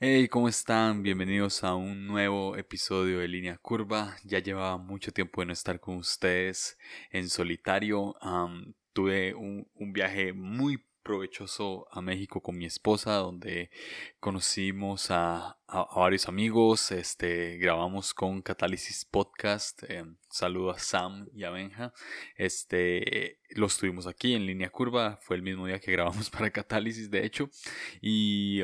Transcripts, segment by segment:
Hey, ¿cómo están? Bienvenidos a un nuevo episodio de Línea Curva. Ya llevaba mucho tiempo de no estar con ustedes en solitario. tuve un, viaje muy provechoso a México con mi esposa, donde conocimos a, varios amigos, este, grabamos con Catálisis Podcast, eh, saludo a Sam y a Benja, este, los tuvimos aquí en línea curva, fue el mismo día que grabamos para Catálisis, de hecho, y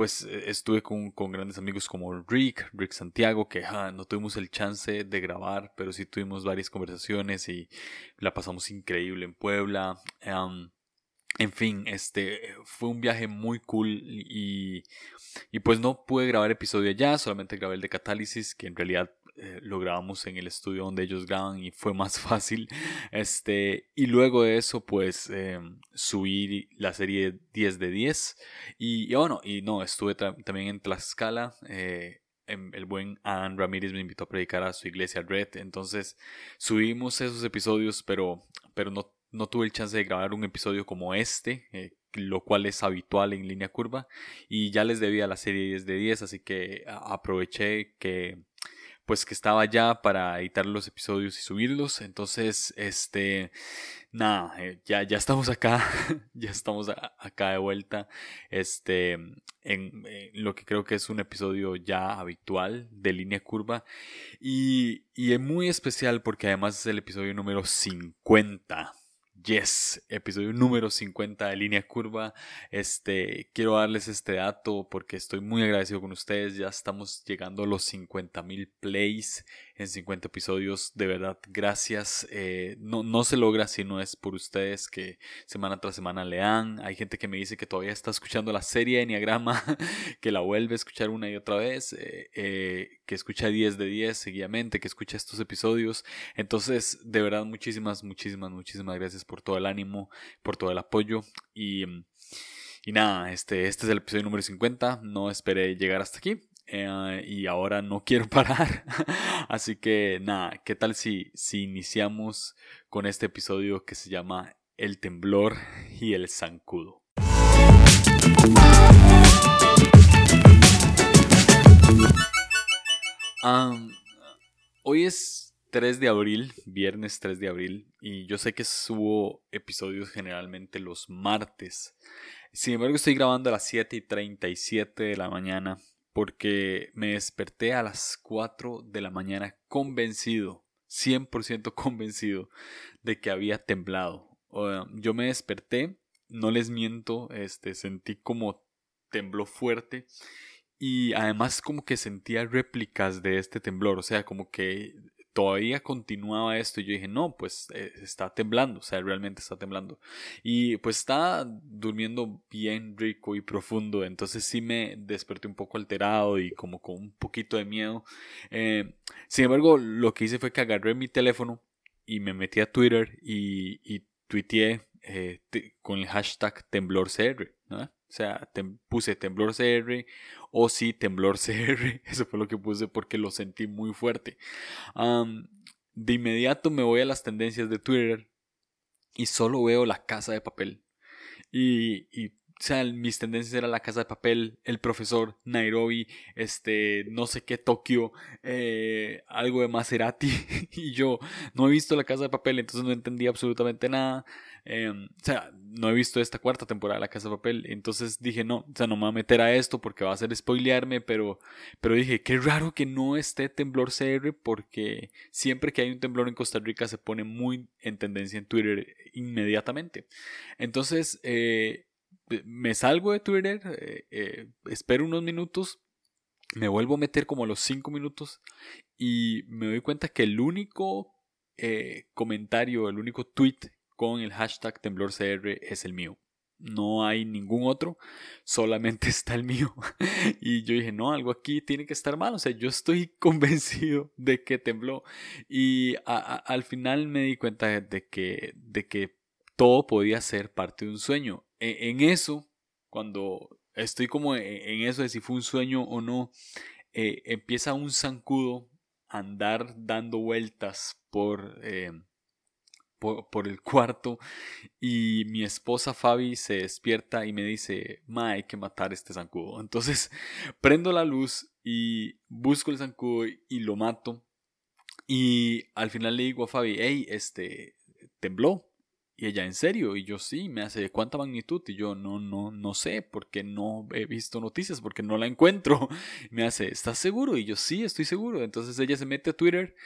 pues e, estuve con, grandes amigos como Rick, Rick Santiago, que no tuvimos el chance de grabar, pero sí tuvimos varias conversaciones y la pasamos increíble en Puebla. en fin, este fue un viaje muy cool y, y pues no pude grabar episodio allá, solamente grabé el de Catálisis, que en realidad eh, lo grabamos en el estudio donde ellos graban y fue más fácil. Este, y luego de eso, pues eh, subí la serie 10 de 10. Y, bueno, y no, estuve también en Tlaxcala. Eh, el buen Ann Ramírez me invitó a predicar a su iglesia Red. Entonces subimos esos episodios, pero, pero no, no tuve el chance de grabar un episodio como este, eh, lo cual es habitual en línea curva. Y ya les debía la serie 10 de 10, así que aproveché que pues que estaba ya para editar los episodios y subirlos. Entonces, este, nada, eh, ya, ya estamos acá, ya estamos acá de vuelta, este, en, lo que creo que es un episodio ya habitual de línea curva. Y, y es muy especial porque además es el episodio número 50. Yes, episodio número 50 de Línea Curva. Este, quiero darles este dato porque estoy muy agradecido con ustedes. Ya estamos llegando a los 50 mil plays en 50 episodios. De verdad, gracias. Eh, no, no se logra si no es por ustedes que semana tras semana lean. Hay gente que me dice que todavía está escuchando la serie de Enneagrama, que la vuelve a escuchar una y otra vez, eh, eh, que escucha 10 de 10 seguidamente, que escucha estos episodios. Entonces, de verdad, muchísimas, muchísimas, muchísimas gracias por todo el ánimo, por todo el apoyo y... Y nada, este, este es el episodio número 50. No esperé llegar hasta aquí. Eh, y ahora no quiero parar. Así que nada, ¿qué tal si, si iniciamos con este episodio que se llama El temblor y el zancudo? hoy es 3 de abril, viernes 3 de abril, y yo sé que subo episodios generalmente los martes. Sin embargo, estoy grabando a las 7 y 37 de la mañana porque me desperté a las 4 de la mañana convencido, 100% convencido de que había temblado. yo me desperté, no les miento, este, sentí como tembló fuerte y además como que sentía réplicas de este temblor, o sea, como que todavía continuaba esto y yo dije, no, pues eh, está temblando, o sea, realmente está temblando. Y pues está durmiendo bien rico y profundo, entonces sí me desperté un poco alterado y como con un poquito de miedo. Eh, sin embargo, lo que hice fue que agarré mi teléfono y me metí a Twitter y, y tuiteé eh, con el hashtag temblorcr, ¿no? O sea, puse temblor CR o sí temblor CR. Eso fue lo que puse porque lo sentí muy fuerte. de inmediato me voy a las tendencias de Twitter y solo veo la casa de papel. Y, y o sea, mis tendencias eran la casa de papel, el profesor, Nairobi, este, no sé qué, Tokio, eh, algo de Maserati. y yo no he visto la casa de papel, entonces no entendí absolutamente nada. Em, o sea, no he visto esta cuarta temporada de La Casa de Papel. Entonces dije, no, o sea, no me voy a meter a esto porque va a ser spoilearme. Pero, pero dije, qué raro que no esté temblor CR porque siempre que hay un temblor en Costa Rica se pone muy en tendencia en Twitter inmediatamente. Entonces, eh, me salgo de Twitter, eh, eh, espero unos minutos. Me vuelvo a meter como a los 5 minutos y me doy cuenta que el único comentario, el único tweet con el hashtag temblorcr es el mío. No hay ningún otro, solamente está el mío. y yo dije, no, algo aquí tiene que estar mal. O sea, yo estoy convencido de que tembló. Y al final me di cuenta de que, de que todo podía ser parte de un sueño. E, en, eso, cuando estoy como e, en, eso de si fue un sueño o no, eh, empieza un zancudo andar dando vueltas por, eh, por, el cuarto y mi esposa Fabi se despierta y me dice, ma, hay que matar este zancudo. Entonces prendo la luz y busco el zancudo y lo mato. Y al final le digo a Fabi, hey, este, tembló. Y ella, ¿en serio? Y yo, sí, me hace, ¿de cuánta magnitud? Y yo, no, no, no sé, porque no he visto noticias, porque no la encuentro. me hace, ¿estás seguro? Y yo, sí, estoy seguro. Entonces ella se mete a Twitter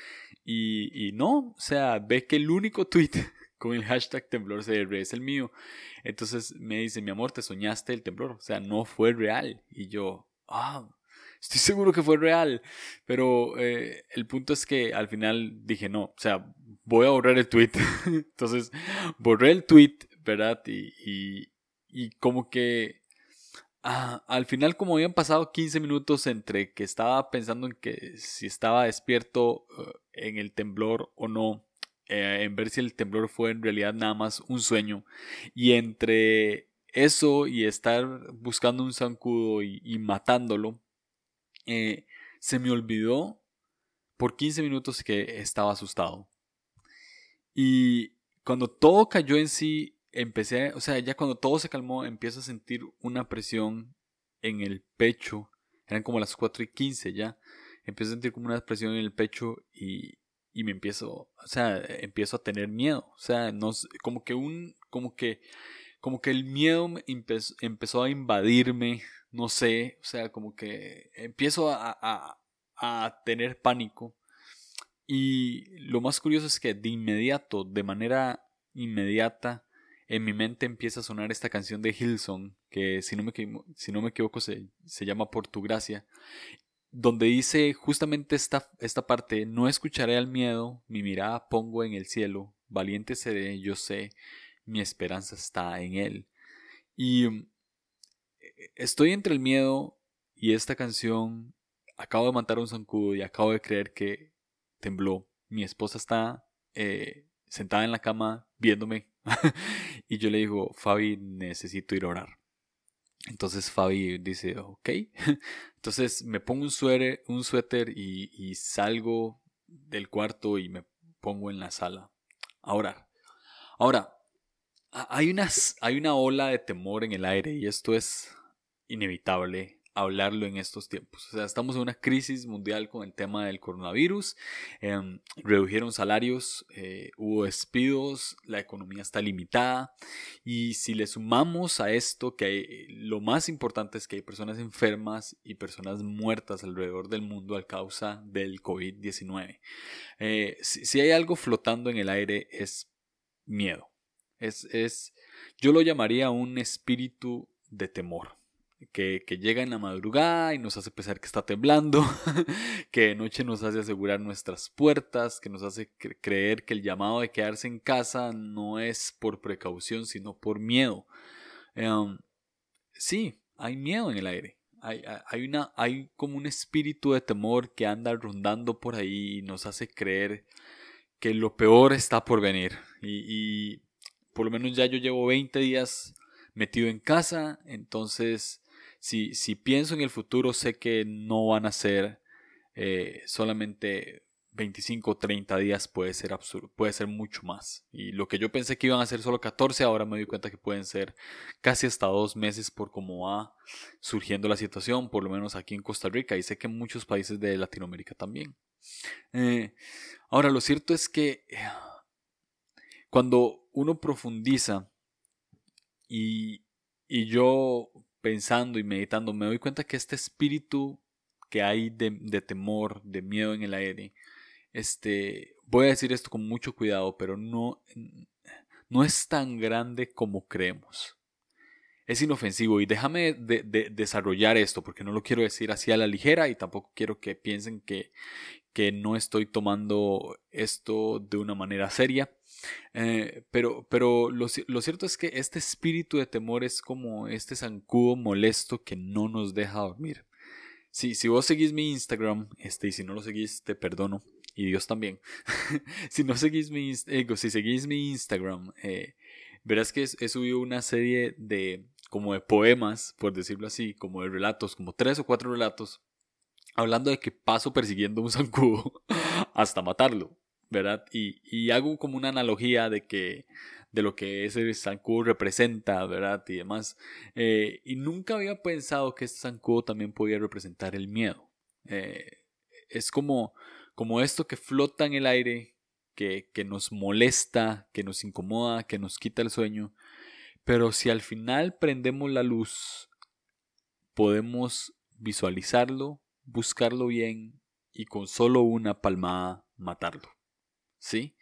y, y no, o sea, ve que el único tweet con el hashtag temblor CR es el mío. Entonces me dice, mi amor, te soñaste el temblor. O sea, no fue real. Y yo, ah, estoy seguro que fue real. Pero eh, el punto es que al final dije, no, o sea, voy a borrar el tweet. Entonces, borré el tweet, ¿verdad? Y, y, como que ah, al final, como habían pasado 15 minutos entre que estaba pensando en que si estaba despierto eh, en el temblor o no, eh, en ver si el temblor fue en realidad nada más un sueño, y entre eso y estar buscando un zancudo y, matándolo, eh, se me olvidó por 15 minutos que estaba asustado. Y cuando todo cayó en sí, empecé, o sea, ya cuando todo se calmó, empiezo a sentir una presión en el pecho. Eran como las 4 y 15 ya. Empiezo a sentir como una presión en el pecho y, y me empiezo, o sea, empiezo a tener miedo. O sea, no, como que un, como que, como que el miedo empezó, empezó a invadirme, no sé, o sea, como que empiezo a, a, a tener pánico. Y lo más curioso es que de inmediato, de manera inmediata, en mi mente empieza a sonar esta canción de Hilson, que si no me, si no me equivoco se, se llama Por tu gracia, donde dice justamente esta, esta parte, no escucharé al miedo, mi mirada pongo en el cielo, valiente seré, yo sé, mi esperanza está en él. Y mm, estoy entre el miedo y esta canción, acabo de matar un zancudo y acabo de creer que tembló. Mi esposa está eh, sentada en la cama viéndome y yo le digo, Fabi, necesito ir a orar. Entonces Fabi dice, ok. Entonces me pongo un suéter, un suéter y, salgo del cuarto y me pongo en la sala a orar. Ahora, hay, hay una ola de temor en el aire y esto es inevitable hablarlo en estos tiempos. O sea, estamos en una crisis mundial con el tema del coronavirus. Em, redujeron salarios, eh, hubo despidos, la economía está limitada. Y si le sumamos a esto que lo más importante es que hay personas enfermas y personas muertas alrededor del mundo a causa del COVID-19. Eh, si, hay algo flotando en el aire es miedo. Es, es, yo lo llamaría un espíritu de temor que, llega en la madrugada y nos hace pensar que está temblando, que de noche nos hace asegurar nuestras puertas, que nos hace creer que el llamado de quedarse en casa no es por precaución, sino por miedo. Em, sí, hay miedo en el aire. Hay, hay, una, hay como un espíritu de temor que anda rondando por ahí y nos hace creer que lo peor está por venir. Y, y por lo menos ya yo llevo 20 días metido en casa, entonces si, si pienso en el futuro, sé que no van a ser eh, solamente 25 o 30 días, puede ser absurdo, puede ser mucho más. Y lo que yo pensé que iban a ser solo 14, ahora me doy cuenta que pueden ser casi hasta dos meses por cómo va surgiendo la situación, por lo menos aquí en Costa Rica, y sé que en muchos países de Latinoamérica también. Eh, ahora, lo cierto es que eh, cuando uno profundiza y, y yo pensando y meditando, me doy cuenta que este espíritu que hay de, temor, de miedo en el aire, este, voy a decir esto con mucho cuidado, pero no, no es tan grande como creemos. Es inofensivo y déjame de, desarrollar esto porque no lo quiero decir así a la ligera y tampoco quiero que piensen que, que no estoy tomando esto de una manera seria. Eh, pero pero lo, cierto es que este espíritu de temor es como este zancudo molesto que no nos deja dormir. Si, si vos seguís mi Instagram, este, y si no lo seguís, te perdono. Y Dios también. si no seguís mi, eh, si seguís mi Instagram, eh, verás que he subido una serie de como de poemas, por decirlo así, como de relatos, como tres o cuatro relatos, hablando de que paso persiguiendo un zancudo hasta matarlo. ¿Verdad? Y, y hago como una analogía de que de lo que ese zancudo representa, ¿verdad? Y demás. Eh, y nunca había pensado que este zancudo también podía representar el miedo. Eh, es como, como esto que flota en el aire, que, que nos molesta, que nos incomoda, que nos quita el sueño. Pero si al final prendemos la luz, podemos visualizarlo, buscarlo bien y con solo una palmada matarlo. ¿Sí?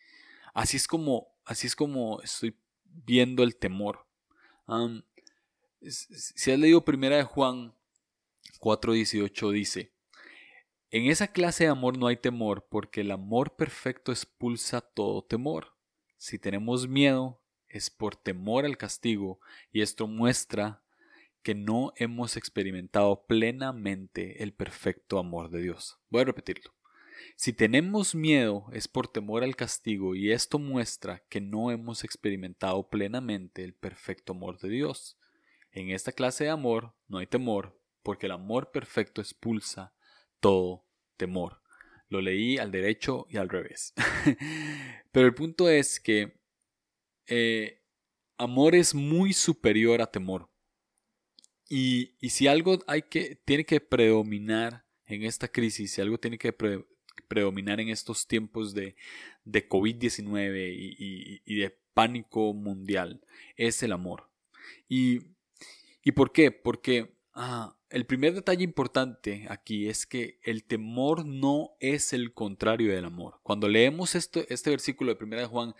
Así es como así es como estoy viendo el temor. si has leído primera de Juan 4:18 dice, en esa clase de amor no hay temor porque el amor perfecto expulsa todo temor. Si tenemos miedo es por temor al castigo y esto muestra que no hemos experimentado plenamente el perfecto amor de Dios. Voy a repetirlo. Si tenemos miedo es por temor al castigo y esto muestra que no hemos experimentado plenamente el perfecto amor de Dios. En esta clase de amor no hay temor, porque el amor perfecto expulsa todo temor. Lo leí al derecho y al revés. Pero el punto es que eh, amor es muy superior a temor. Y, si algo hay que, tiene que predominar en esta crisis, si algo tiene que predominar en estos tiempos de, de COVID-19 y, de pánico mundial es el amor. ¿Y, y por qué? Porque ah, el primer detalle importante aquí es que el temor no es el contrario del amor. Cuando leemos esto, este versículo de 1 de Juan,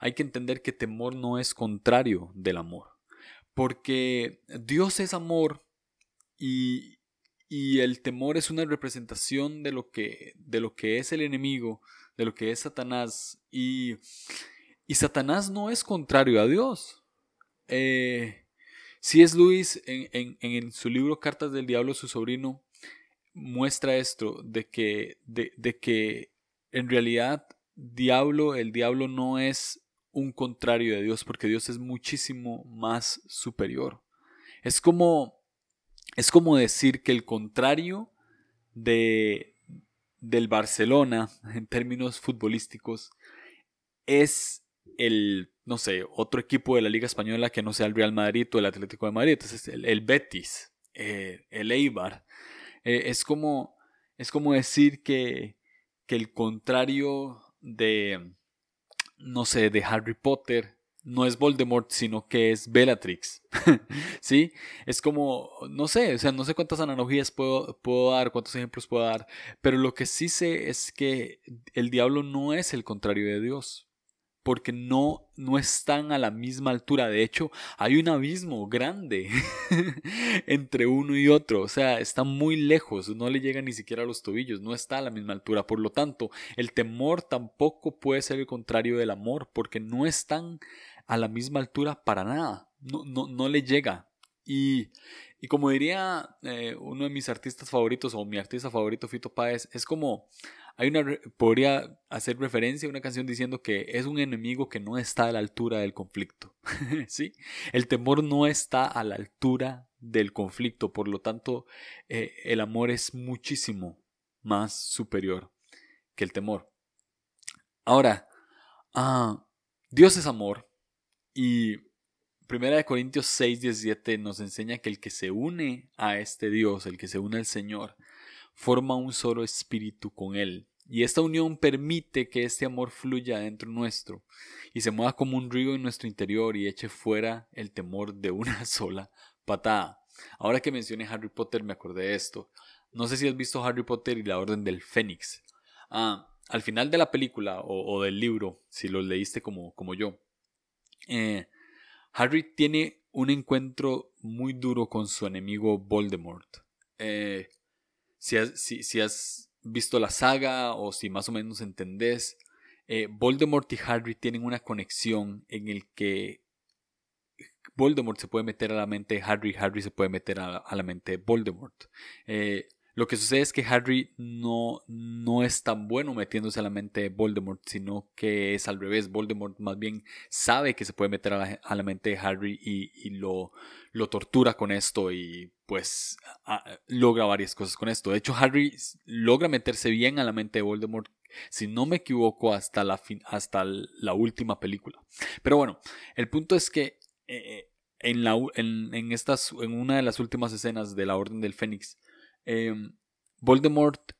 hay que entender que temor no es contrario del amor. Porque Dios es amor y, y el temor es una representación de lo que, de lo que es el enemigo, de lo que es Satanás. Y, y Satanás no es contrario a Dios. Eh, si es Luis en, en, su libro Cartas del Diablo, su sobrino, muestra esto, de que, de, de que en realidad diablo, el diablo no es un contrario de Dios, porque Dios es muchísimo más superior. Es como es como decir que el contrario de, del Barcelona en términos futbolísticos es el, no sé, otro equipo de la Liga Española que no sea el Real Madrid o el Atlético de Madrid. Entonces, el, el Betis, eh, el Eibar. Eh, es, como, es como decir que, que el contrario de, no sé, de Harry Potter no es Voldemort, sino que es Bellatrix. ¿Sí? Es como, no sé, o sea, no sé cuántas analogías puedo, puedo dar, cuántos ejemplos puedo dar, pero lo que sí sé es que el diablo no es el contrario de Dios porque no, no están a la misma altura. De hecho, hay un abismo grande entre uno y otro. O sea, están muy lejos, no le llegan ni siquiera a los tobillos, no está a la misma altura. Por lo tanto, el temor tampoco puede ser el contrario del amor, porque no están a la misma altura para nada. No, no, no le llega. Y, y como diría eh, uno de mis artistas favoritos, o mi artista favorito, Fito Páez, es como, hay una, podría hacer referencia a una canción diciendo que es un enemigo que no está a la altura del conflicto. ¿Sí? El temor no está a la altura del conflicto, por lo tanto, eh, el amor es muchísimo más superior que el temor. Ahora, ah, Dios es amor y Primera de Corintios 6, 17 nos enseña que el que se une a este Dios, el que se une al Señor, forma un solo espíritu con Él. Y esta unión permite que este amor fluya dentro nuestro y se mueva como un río en nuestro interior y eche fuera el temor de una sola patada. Ahora que mencioné Harry Potter me acordé de esto. No sé si has visto Harry Potter y la Orden del Fénix. Ah, al final de la película o, del libro, si lo leíste como, como yo, eh, Harry tiene un encuentro muy duro con su enemigo Voldemort. Eh, si, has, visto la saga o si más o menos entendés, eh, Voldemort y Harry tienen una conexión en el que Voldemort se puede meter a la mente de Harry, Harry se puede meter a, la mente de Voldemort. Lo que sucede es que Harry no, no es tan bueno metiéndose a la mente de Voldemort, sino que es al revés. Voldemort más bien sabe que se puede meter a la, mente de Harry y, lo, lo, tortura con esto y pues logra varias cosas con esto. De hecho, Harry logra meterse bien a la mente de Voldemort si no me equivoco, hasta la, hasta la última película. Pero bueno, el punto es que eh, en, la, en, estas, en una de las últimas escenas de la Orden del Fénix, em, Voldemort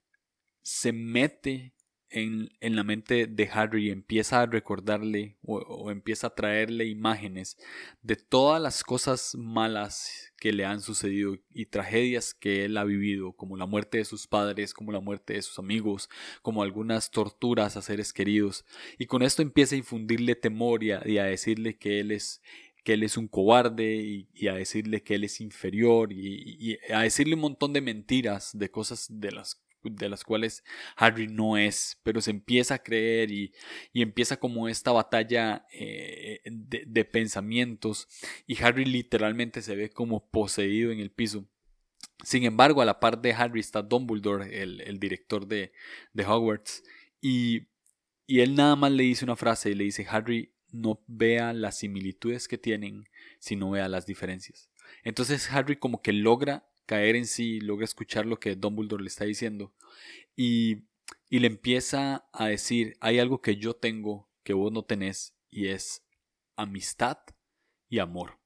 se mete en, la mente de Harry y empieza a recordarle o, empieza a traerle imágenes de todas las cosas malas que le han sucedido y tragedias que él ha vivido, como la muerte de sus padres, como la muerte de sus amigos, como algunas torturas a seres queridos. Y con esto empieza a infundirle temor y a, decirle que él es que él es un cobarde y, a decirle que él es inferior y, y, a decirle un montón de mentiras, de cosas de las de las cuales Harry no es, pero se empieza a creer y, empieza como esta batalla eh, de, pensamientos y Harry literalmente se ve como poseído en el piso. Sin embargo, a la par de Harry está Dumbledore, el, el director de, de Hogwarts, y, y él nada más le dice una frase y le dice, Harry, no vea las similitudes que tienen, sino vea las diferencias. Entonces Harry como que logra caer en sí, logra escuchar lo que Dumbledore le está diciendo y, y le empieza a decir, hay algo que yo tengo que vos no tenés y es amistad y amor.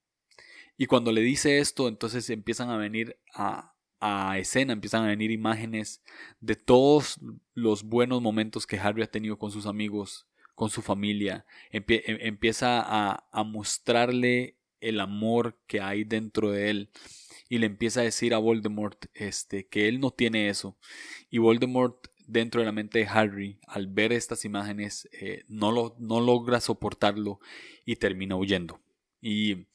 Y cuando le dice esto, entonces empiezan a venir a, a escena, empiezan a venir imágenes de todos los buenos momentos que Harry ha tenido con sus amigos, con su familia. Em, empieza a, a mostrarle el amor que hay dentro de él y le empieza a decir a Voldemort este, que él no tiene eso. Y Voldemort dentro de la mente de Harry, al ver estas imágenes, eh, no, lo, no logra soportarlo y termina huyendo. Y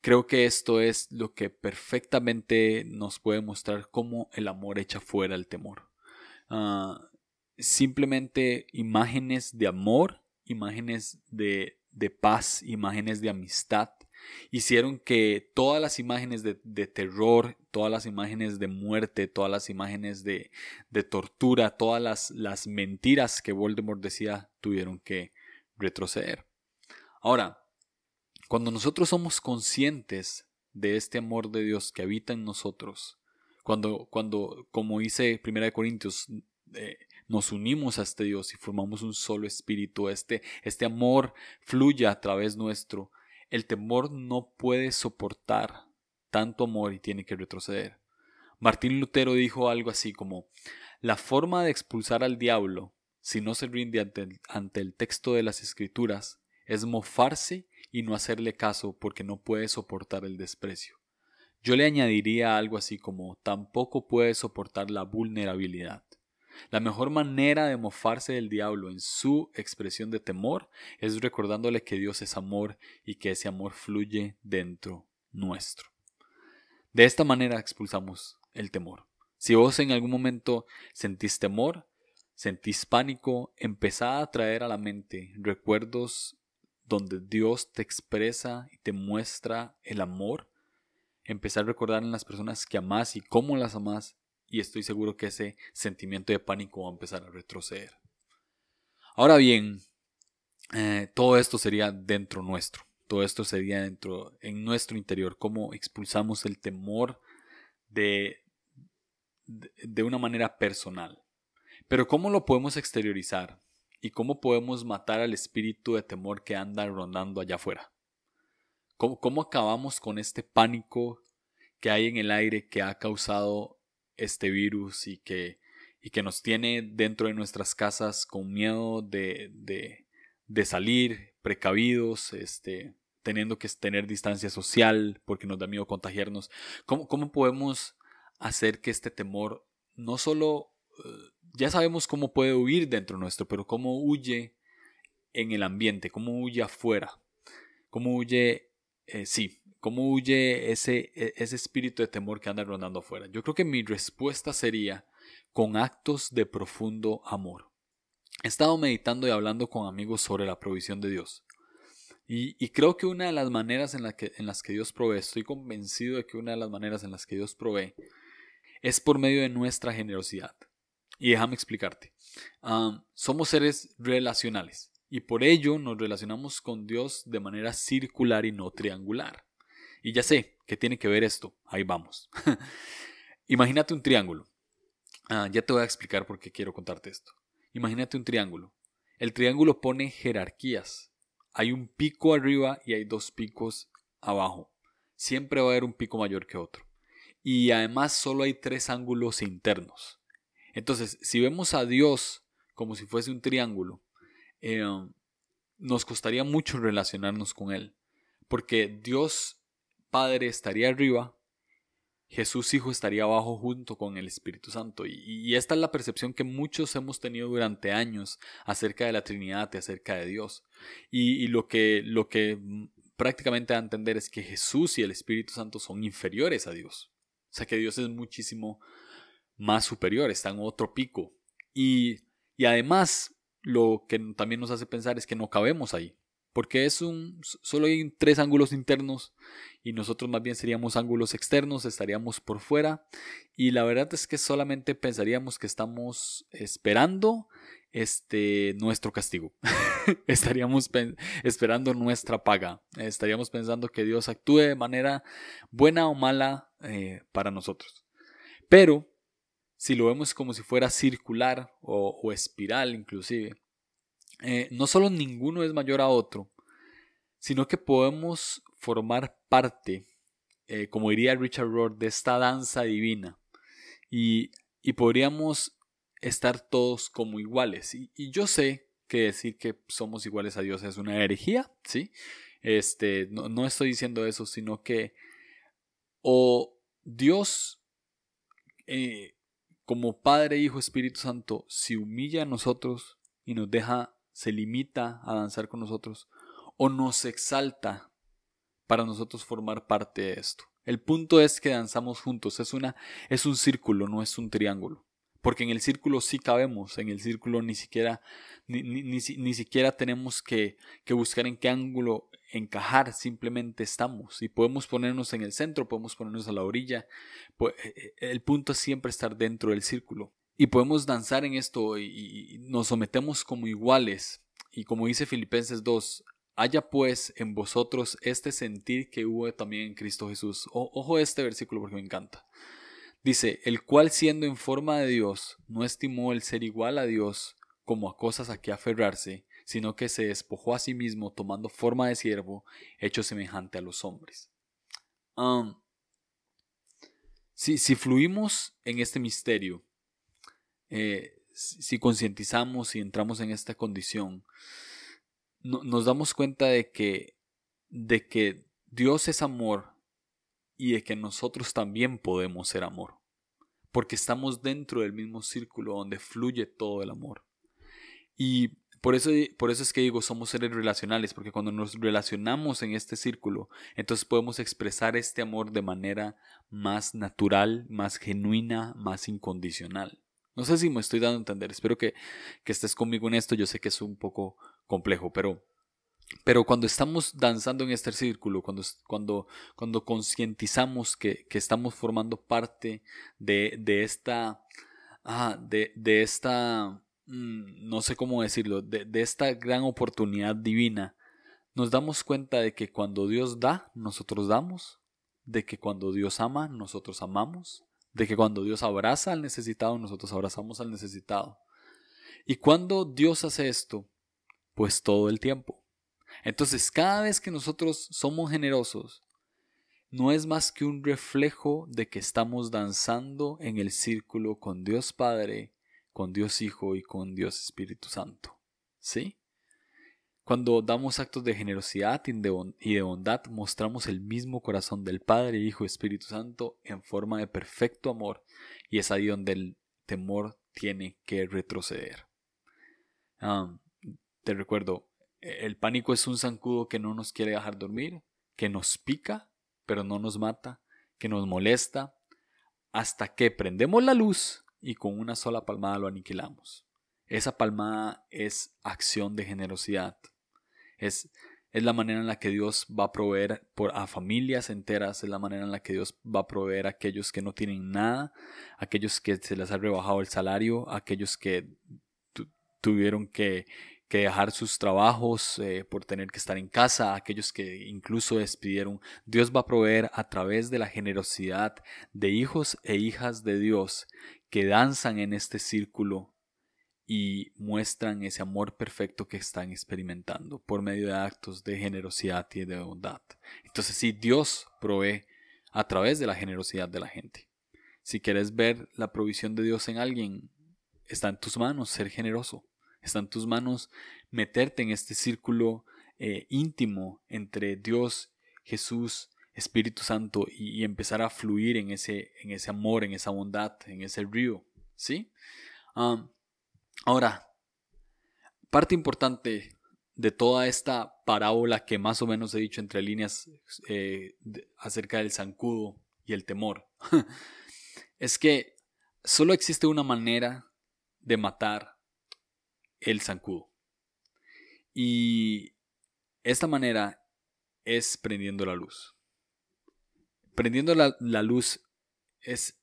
creo que esto es lo que perfectamente nos puede mostrar cómo el amor echa fuera el temor. Ah, simplemente imágenes de amor, imágenes de, de paz, imágenes de amistad, hicieron que todas las imágenes de, terror, todas las imágenes de muerte, todas las imágenes de, de tortura, todas las, las mentiras que Voldemort decía tuvieron que retroceder. Ahora, cuando nosotros somos conscientes de este amor de Dios que habita en nosotros, cuando, cuando como dice 1 Corintios, eh, nos unimos a este Dios y formamos un solo espíritu, este, este amor fluye a través nuestro, el temor no puede soportar tanto amor y tiene que retroceder. Martín Lutero dijo algo así como, la forma de expulsar al diablo, si no se rinde ante el, texto de las escrituras, es mofarse y no hacerle caso porque no puede soportar el desprecio. Yo le añadiría algo así como tampoco puede soportar la vulnerabilidad. La mejor manera de mofarse del diablo en su expresión de temor es recordándole que Dios es amor y que ese amor fluye dentro nuestro. De esta manera expulsamos el temor. Si vos en algún momento sentís temor, sentís pánico, empezá a traer a la mente recuerdos donde Dios te expresa y te muestra el amor. Empezar a recordar en las personas que amás y cómo las amás y estoy seguro que ese sentimiento de pánico va a empezar a retroceder. Ahora bien, eh, todo esto sería dentro nuestro, todo esto sería dentro, en nuestro interior, cómo expulsamos el temor de, de, una manera personal. Pero ¿cómo lo podemos exteriorizar? ¿Y cómo podemos matar al espíritu de temor que anda rondando allá afuera? ¿Cómo, ¿Cómo, acabamos con este pánico que hay en el aire que ha causado este virus y que, y que nos tiene dentro de nuestras casas con miedo de, de, salir, precavidos, este, teniendo que tener distancia social porque nos da miedo contagiarnos. ¿Cómo, cómo podemos hacer que este temor no solo, eh, ya sabemos cómo puede huir dentro nuestro, pero cómo huye en el ambiente, cómo huye afuera, cómo huye, eh, sí, ¿Cómo huye ese, e, ese espíritu de temor que anda rondando afuera? Yo creo que mi respuesta sería con actos de profundo amor. He estado meditando y hablando con amigos sobre la provisión de Dios. Y, creo que una de las maneras en, la que, en las que Dios provee, estoy convencido de que una de las maneras en las que Dios provee es por medio de nuestra generosidad. Y déjame explicarte. somos seres relacionales y por ello nos relacionamos con Dios de manera circular y no triangular. Y ya sé que tiene que ver esto. Ahí vamos. Imagínate un triángulo. Ah, ya te voy a explicar por qué quiero contarte esto. Imagínate un triángulo. El triángulo pone jerarquías. Hay un pico arriba y hay dos picos abajo. Siempre va a haber un pico mayor que otro. Y además solo hay tres ángulos internos. Entonces, si vemos a Dios como si fuese un triángulo, eh, nos costaría mucho relacionarnos con Él. Porque Dios Padre estaría arriba, Jesús Hijo estaría abajo junto con el Espíritu Santo. Y, esta es la percepción que muchos hemos tenido durante años acerca de la Trinidad y acerca de Dios. Y, lo, que, lo que prácticamente da a entender es que Jesús y el Espíritu Santo son inferiores a Dios. O sea que Dios es muchísimo más superior, está en otro pico. Y, y además, lo que también nos hace pensar es que no cabemos ahí porque es un solo hay tres ángulos internos y nosotros más bien seríamos ángulos externos, estaríamos por fuera y la verdad es que solamente pensaríamos que estamos esperando este nuestro castigo. estaríamos esperando nuestra paga. Estaríamos pensando que Dios actúe de manera buena o mala eh, para nosotros. Pero si lo vemos como si fuera circular o espiral inclusive, eh, no solo ninguno es mayor a otro, sino que podemos formar parte, eh, como diría Richard Rohr, de esta danza divina. Y, podríamos estar todos como iguales. Y, yo sé que decir que somos iguales a Dios es una herejía, ¿sí? Este, no, estoy diciendo eso, sino que o Dios eh, como Padre, Hijo, Espíritu Santo, se humilla a nosotros y nos deja se limita a danzar con nosotros o nos exalta para nosotros formar parte de esto. El punto es que danzamos juntos, es, una, es un círculo, no es un triángulo. Porque en el círculo sí cabemos, en el círculo ni siquiera, ni, siquiera tenemos que, que buscar en qué ángulo encajar, simplemente estamos y podemos ponernos en el centro, podemos ponernos a la orilla. Pues, el punto es siempre estar dentro del círculo y podemos danzar en esto y, nos sometemos como iguales. Y como dice Filipenses 2, haya pues en vosotros este sentir que hubo también en Cristo Jesús. ojo este versículo porque me encanta. Dice, el cual siendo en forma de Dios, no estimó el ser igual a Dios como a cosas a que aferrarse, sino que se despojó a sí mismo tomando forma de siervo, hecho semejante a los hombres. si, si fluimos en este misterio, eh, si concientizamos y entramos en esta condición, nos damos cuenta de que, de que Dios es amor y de que nosotros también podemos ser amor, porque estamos dentro del mismo círculo donde fluye todo el amor. Y por eso, por eso es que digo, somos seres relacionales, porque cuando nos relacionamos en este círculo, entonces podemos expresar este amor de manera más natural, más genuina, más incondicional. No sé si me estoy dando a entender, espero que, estés conmigo en esto, yo sé que es un poco complejo, pero, pero cuando estamos danzando en este círculo, cuando, cuando, cuando concientizamos que, estamos formando parte de, de esta, ah, de, de, esta, mm, no sé cómo decirlo, de, de esta gran oportunidad divina, nos damos cuenta de que cuando Dios da, nosotros damos, de que cuando Dios ama, nosotros amamos, de que cuando Dios abraza al necesitado, nosotros abrazamos al necesitado. Y cuando Dios hace esto, pues todo el tiempo. Entonces, cada vez que nosotros somos generosos, no es más que un reflejo de que estamos danzando en el círculo con Dios Padre, con Dios Hijo y con Dios Espíritu Santo. ¿Sí? Cuando damos actos de generosidad y de bondad, mostramos el mismo corazón del Padre, Hijo y Espíritu Santo en forma de perfecto amor, y es ahí donde el temor tiene que retroceder. te recuerdo, e, el pánico es un zancudo que no nos quiere dejar dormir, que nos pica, pero no nos mata, que nos molesta, hasta que prendemos la luz y con una sola palmada lo aniquilamos. Esa palmada es acción de generosidad. Es, es la manera en la que Dios va a proveer por, a familias enteras, es la manera en la que Dios va a proveer a aquellos que no tienen nada, aquellos que se les ha rebajado el salario, aquellos que tuvieron que, que, dejar sus trabajos eh, por tener que estar en casa, aquellos que incluso despidieron. Dios va a proveer a través de la generosidad de hijos e hijas de Dios que danzan en este círculo y muestran ese amor perfecto que están experimentando por medio de actos de generosidad y de bondad. Entonces sí, Dios provee a través de la generosidad de la gente. Si quieres ver la provisión de Dios en alguien, está en tus manos ser generoso. Está en tus manos meterte en este círculo eh, íntimo entre Dios, Jesús, Espíritu Santo y, empezar a fluir en ese, en ese amor, en esa bondad, en ese río. ¿Sí? Ahora, parte importante de toda esta parábola que más o menos he dicho entre líneas eh, acerca del zancudo y el temor, es que solo existe una manera de matar el zancudo. Y esta manera es prendiendo la luz. Prendiendo la, luz es,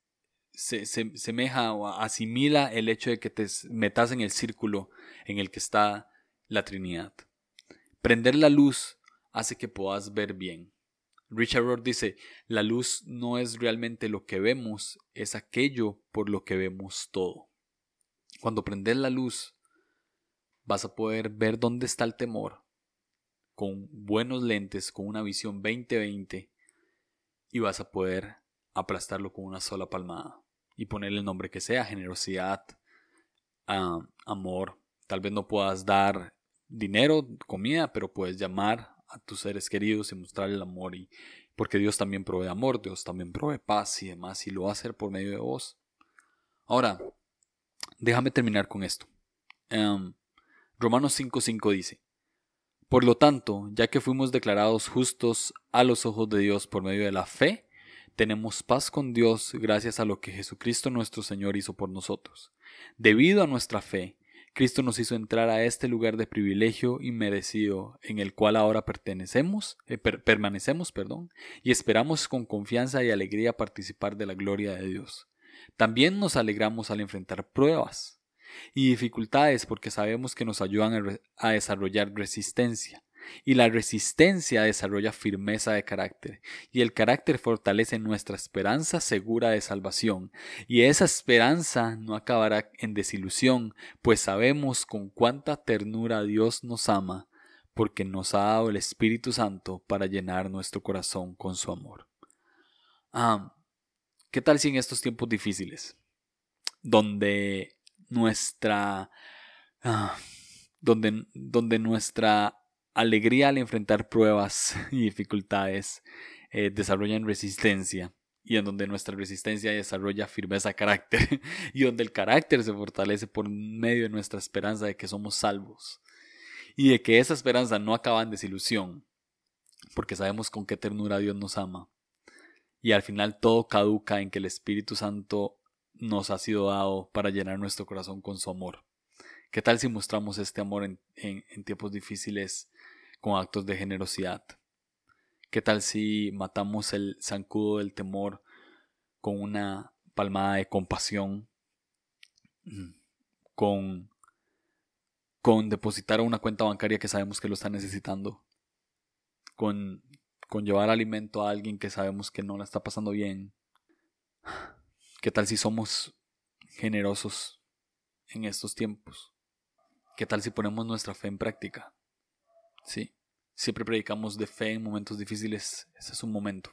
se, se, semeja o asimila el hecho de que te metas en el círculo en el que está la Trinidad. Prender la luz hace que puedas ver bien. Richard Rohr dice, la luz no es realmente lo que vemos, es aquello por lo que vemos todo. Cuando prendes la luz, vas a poder ver dónde está el temor con buenos lentes, con una visión 2020 y vas a poder aplastarlo con una sola palmada y ponerle el nombre que sea, generosidad, amor. Tal vez no puedas dar dinero, comida, pero puedes llamar a tus seres queridos y mostrarle el amor y porque Dios también provee amor, Dios también provee paz y demás y lo va a hacer por medio de vos. Ahora, déjame terminar con esto. Um, Romanos 5:5 dice, Por lo tanto, ya que fuimos declarados justos a los ojos de Dios por medio de la fe, tenemos paz con Dios gracias a lo que Jesucristo nuestro Señor hizo por nosotros. Debido a nuestra fe, Cristo nos hizo entrar a este lugar de privilegio inmerecido en el cual ahora pertenecemos, eh, permanecemos, perdón, y esperamos con confianza y alegría participar de la gloria de Dios. También nos alegramos al enfrentar pruebas y dificultades porque sabemos que nos ayudan a, desarrollar resistencia. Y la resistencia desarrolla firmeza de carácter, y el carácter fortalece nuestra esperanza segura de salvación, y esa esperanza no acabará en desilusión, pues sabemos con cuánta ternura Dios nos ama, porque nos ha dado el Espíritu Santo para llenar nuestro corazón con su amor. Ah, ¿Qué tal si en estos tiempos difíciles, donde nuestra, ah, donde, donde nuestra alegría al enfrentar pruebas y dificultades eh, desarrollan resistencia y en donde nuestra resistencia desarrolla firmeza carácter y donde el carácter se fortalece por medio de nuestra esperanza de que somos salvos y de que esa esperanza no acaba en desilusión porque sabemos con qué ternura Dios nos ama y al final todo caduca en que el Espíritu Santo nos ha sido dado para llenar nuestro corazón con su amor. ¿Qué tal si mostramos este amor en, tiempos difíciles con actos de generosidad? ¿Qué tal si matamos el zancudo del temor con una palmada de compasión? Con, con depositar una cuenta bancaria que sabemos que lo está necesitando. Con, con llevar alimento a alguien que sabemos que no la está pasando bien. ¿Qué tal si somos generosos en estos tiempos? ¿Qué tal si ponemos nuestra fe en práctica? Sí, siempre predicamos de fe en momentos difíciles. Ese es un momento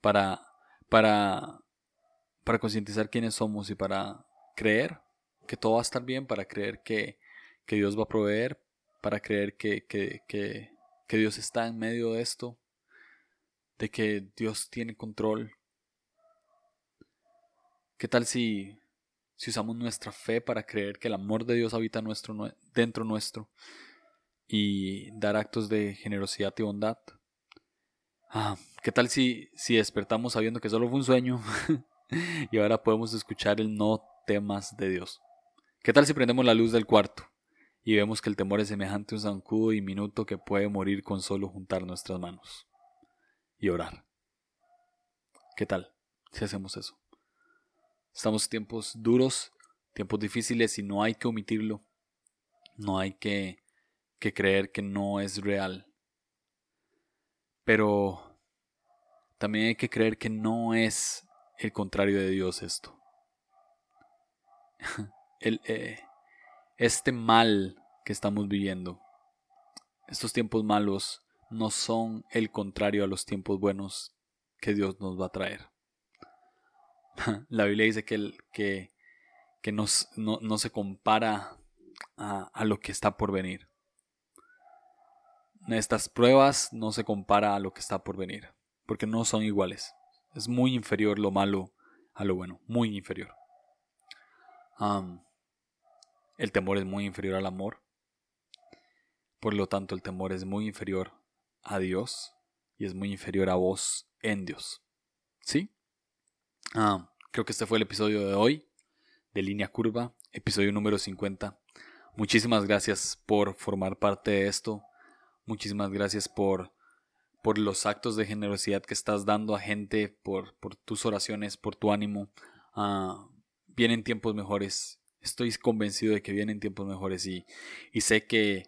para, para, para concientizar quiénes somos y para creer que todo va a estar bien, para creer que, que Dios va a proveer, para creer que, que, que, que Dios está en medio de esto, de que Dios tiene control, ¿Qué tal si, si usamos nuestra fe para creer que el amor de Dios habita nuestro, dentro nuestro y dar actos de generosidad y bondad? Ah, ¿Qué tal si, si despertamos sabiendo que solo fue un sueño y ahora podemos escuchar el no temas de Dios? ¿Qué tal si prendemos la luz del cuarto y vemos que el temor es semejante a un zancudo diminuto que puede morir con solo juntar nuestras manos y orar? ¿Qué tal si hacemos eso? Estamos en tiempos duros, tiempos difíciles y no hay que omitirlo. No hay que, que creer que no es real. Pero también hay que creer que no es el contrario de Dios esto. el, eh, este mal que estamos viviendo, estos tiempos malos, no son el contrario a los tiempos buenos que Dios nos va a traer. La Biblia dice que, que, que no, no, se compara a, a lo que está por venir. Estas pruebas no se compara a lo que está por venir, porque no son iguales. Es muy inferior lo malo a lo bueno, muy inferior. el temor es muy inferior al amor. Por lo tanto, el temor es muy inferior a Dios y es muy inferior a vos en Dios. ¿Sí? creo que este fue el episodio de hoy de Línea Curva, episodio número 50. Muchísimas gracias por formar parte de esto. Muchísimas gracias por, por los actos de generosidad que estás dando a gente, por, por tus oraciones, por tu ánimo. Ah, vienen tiempos mejores. Estoy convencido de que vienen tiempos mejores y, y sé que,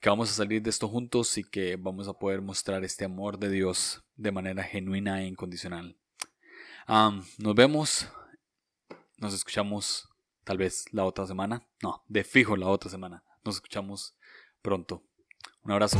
que vamos a salir de esto juntos y que vamos a poder mostrar este amor de Dios de manera genuina e incondicional. Ah, nos vemos, nos escuchamos tal vez la otra semana. No, de fijo la otra semana. Nos escuchamos pronto. Un abrazo.